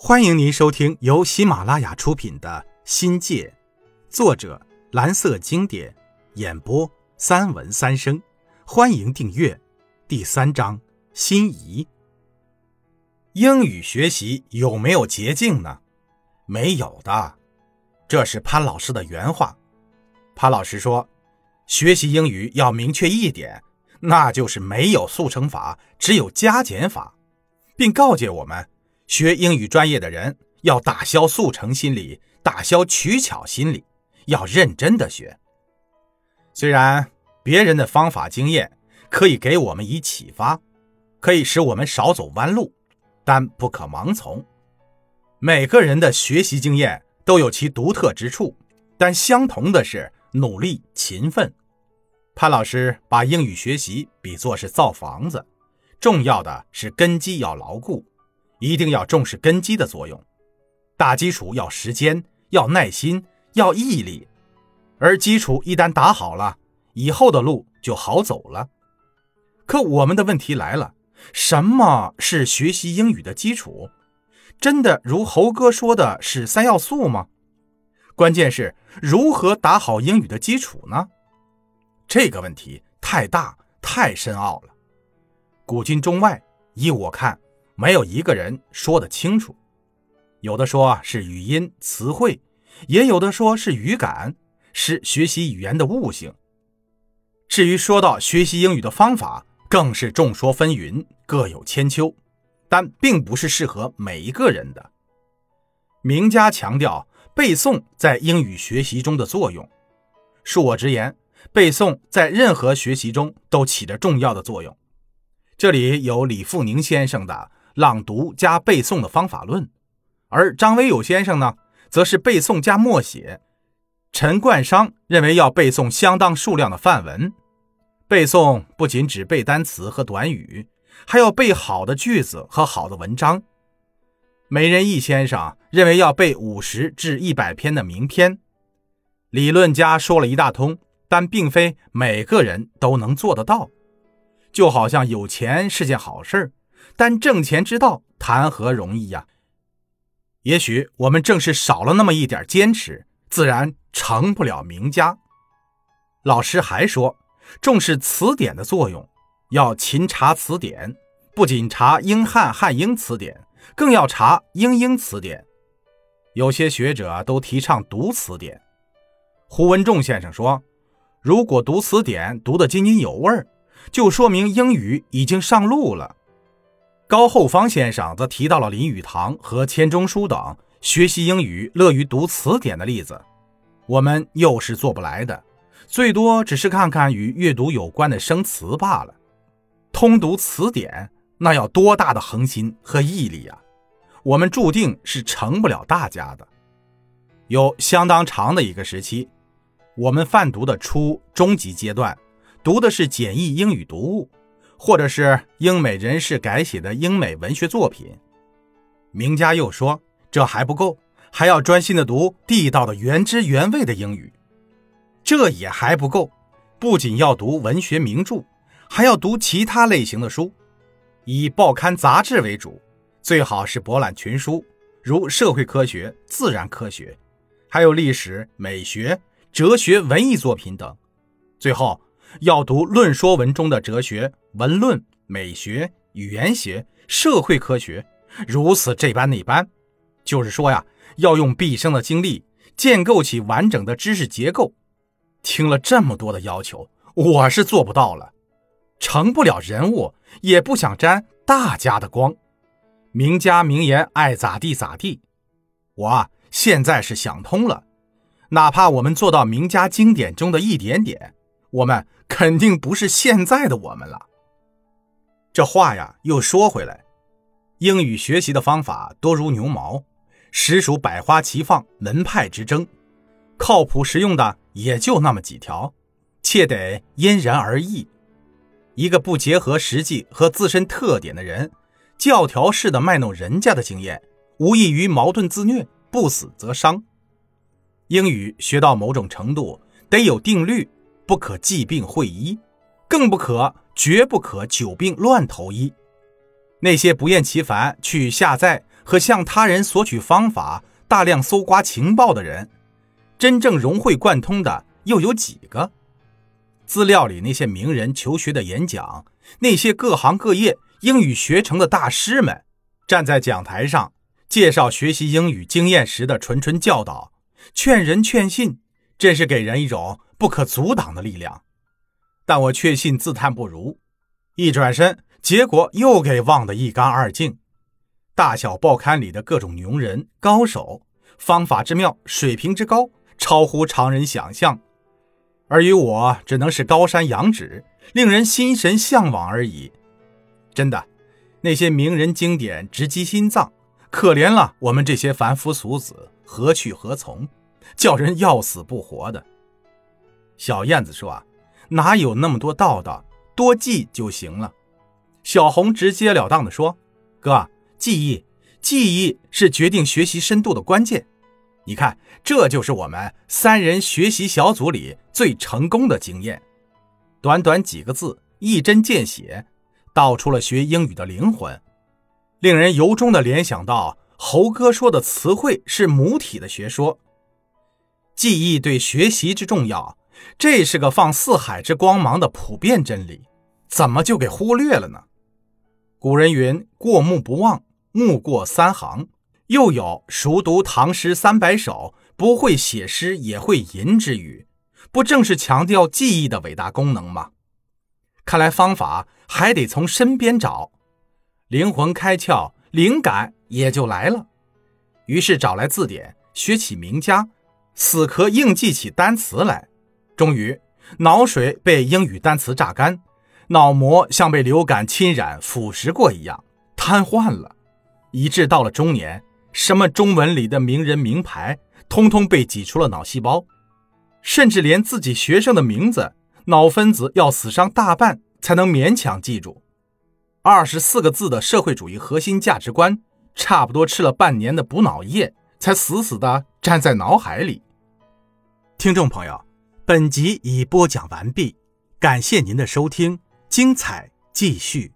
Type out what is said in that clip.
欢迎您收听由喜马拉雅出品的《新界》，作者蓝色经典，演播三文三生。欢迎订阅。第三章：心仪。英语学习有没有捷径呢？没有的，这是潘老师的原话。潘老师说，学习英语要明确一点，那就是没有速成法，只有加减法，并告诫我们。学英语专业的人要打消速成心理，打消取巧心理，要认真的学。虽然别人的方法经验可以给我们以启发，可以使我们少走弯路，但不可盲从。每个人的学习经验都有其独特之处，但相同的是努力勤奋。潘老师把英语学习比作是造房子，重要的是根基要牢固。一定要重视根基的作用，打基础要时间，要耐心，要毅力，而基础一旦打好了，以后的路就好走了。可我们的问题来了，什么是学习英语的基础？真的如猴哥说的是三要素吗？关键是如何打好英语的基础呢？这个问题太大太深奥了，古今中外，依我看。没有一个人说得清楚，有的说是语音词汇，也有的说是语感，是学习语言的悟性。至于说到学习英语的方法，更是众说纷纭，各有千秋，但并不是适合每一个人的。名家强调背诵在英语学习中的作用，恕我直言，背诵在任何学习中都起着重要的作用。这里有李富宁先生的。朗读加背诵的方法论，而张维友先生呢，则是背诵加默写。陈冠商认为要背诵相当数量的范文，背诵不仅指背单词和短语，还要背好的句子和好的文章。美人义先生认为要背五十至一百篇的名篇。理论家说了一大通，但并非每个人都能做得到。就好像有钱是件好事但挣钱之道谈何容易呀？也许我们正是少了那么一点坚持，自然成不了名家。老师还说，重视词典的作用，要勤查词典，不仅查英汉汉英词典，更要查英英词典。有些学者都提倡读词典。胡文仲先生说，如果读词典读得津津有味儿，就说明英语已经上路了。高厚方先生则提到了林语堂和钱钟书等学习英语乐于读词典的例子，我们又是做不来的，最多只是看看与阅读有关的生词罢了。通读词典那要多大的恒心和毅力呀！我们注定是成不了大家的。有相当长的一个时期，我们泛读的初中级阶段，读的是简易英语读物。或者是英美人士改写的英美文学作品，名家又说这还不够，还要专心的读地道的原汁原味的英语。这也还不够，不仅要读文学名著，还要读其他类型的书，以报刊杂志为主，最好是博览群书，如社会科学、自然科学，还有历史、美学、哲学、文艺作品等。最后。要读论说文中的哲学、文论、美学、语言学、社会科学，如此这般那般，就是说呀，要用毕生的精力建构起完整的知识结构。听了这么多的要求，我是做不到了，成不了人物，也不想沾大家的光。名家名言爱咋地咋地，我啊现在是想通了，哪怕我们做到名家经典中的一点点。我们肯定不是现在的我们了。这话呀，又说回来，英语学习的方法多如牛毛，实属百花齐放、门派之争，靠谱实用的也就那么几条，切得因人而异。一个不结合实际和自身特点的人，教条式的卖弄人家的经验，无异于矛盾自虐，不死则伤。英语学到某种程度，得有定律。不可疾病会医，更不可绝不可久病乱投医。那些不厌其烦去下载和向他人索取方法、大量搜刮情报的人，真正融会贯通的又有几个？资料里那些名人求学的演讲，那些各行各业英语学成的大师们，站在讲台上介绍学习英语经验时的谆谆教导，劝人劝信，真是给人一种不可阻挡的力量。但我确信自叹不如，一转身，结果又给忘得一干二净。大小报刊里的各种牛人、高手，方法之妙，水平之高，超乎常人想象。而于我只能是高山仰止，令人心神向往而已。真的，那些名人经典直击心脏，可怜了我们这些凡夫俗子，何去何从？叫人要死不活的。小燕子说：“啊，哪有那么多道道？多记就行了。”小红直截了当地说：“哥，记忆，记忆是决定学习深度的关键。”你看，这就是我们三人学习小组里最成功的经验。短短几个字，一针见血，道出了学英语的灵魂，令人由衷的联想到猴哥说的词汇是母体的学说。记忆对学习之重要，这是个放四海之光芒的普遍真理，怎么就给忽略了呢？古人云：“过目不忘，目过三行。”又有熟读唐诗三百首，不会写诗也会吟之语，不正是强调记忆的伟大功能吗？看来方法还得从身边找，灵魂开窍，灵感也就来了。于是找来字典，学起名家，死磕硬记起单词来。终于，脑水被英语单词榨干，脑膜像被流感侵染腐蚀过一样瘫痪了，以致到了中年。什么中文里的名人名牌，通通被挤出了脑细胞，甚至连自己学生的名字，脑分子要死伤大半才能勉强记住。二十四个字的社会主义核心价值观，差不多吃了半年的补脑液，才死死的粘在脑海里。听众朋友，本集已播讲完毕，感谢您的收听，精彩继续。